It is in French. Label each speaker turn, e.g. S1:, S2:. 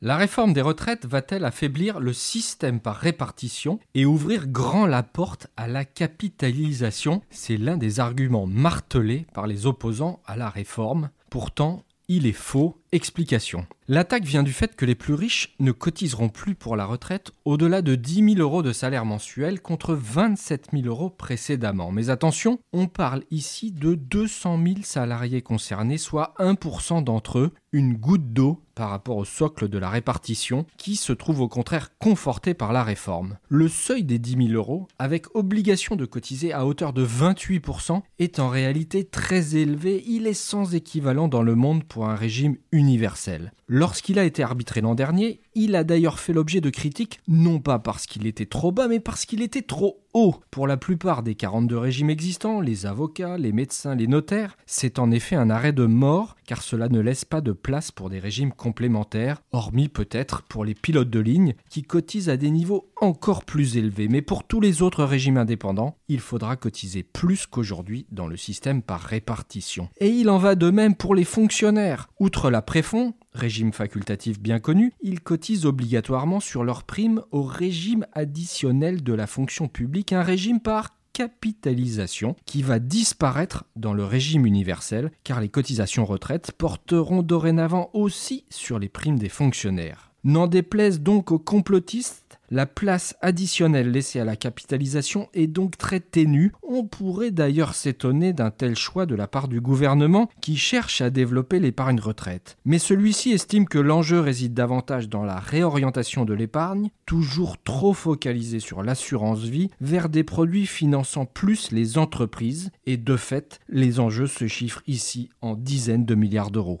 S1: La réforme des retraites va-t-elle affaiblir le système par répartition et ouvrir grand la porte à la capitalisation? C'est l'un des arguments martelés par les opposants à la réforme. Pourtant, il est faux. Explication. L'attaque vient du fait que les plus riches ne cotiseront plus pour la retraite au-delà de 10 000 euros de salaire mensuel contre 27 000 euros précédemment. Mais attention, on parle ici de 200 000 salariés concernés, soit 1% d'entre eux, une goutte d'eau par rapport au socle de la répartition, qui se trouve au contraire conforté par la réforme. Le seuil des 10 000 euros, avec obligation de cotiser à hauteur de 28%, est en réalité très élevé. Il est sans équivalent dans le monde pour un régime universel. Lorsqu'il a été arbitré l'an dernier, il a d'ailleurs fait l'objet de critiques, non pas parce qu'il était trop bas, mais parce qu'il était trop Pour la plupart des 42 régimes existants, les avocats, les médecins, les notaires, c'est en effet un arrêt de mort, car cela ne laisse pas de place pour des régimes complémentaires, hormis peut-être pour les pilotes de ligne, qui cotisent à des niveaux encore plus élevés. Mais pour tous les autres régimes indépendants, il faudra cotiser plus qu'aujourd'hui dans le système par répartition. Et il en va de même pour les fonctionnaires. Outre la préfond, régime facultatif bien connu, ils cotisent obligatoirement sur leur prime au régime additionnel de la fonction publique, un régime par capitalisation qui va disparaître dans le régime universel car les cotisations retraite porteront dorénavant aussi sur les primes des fonctionnaires. N'en déplaise donc aux complotistes la place additionnelle laissée à la capitalisation est donc très ténue. On pourrait d'ailleurs s'étonner d'un tel choix de la part du gouvernement qui cherche à développer l'épargne retraite. Mais celui-ci estime que l'enjeu réside davantage dans la réorientation de l'épargne, toujours trop focalisée sur l'assurance vie, vers des produits finançant plus les entreprises, et de fait, les enjeux se chiffrent ici en dizaines de milliards d'euros.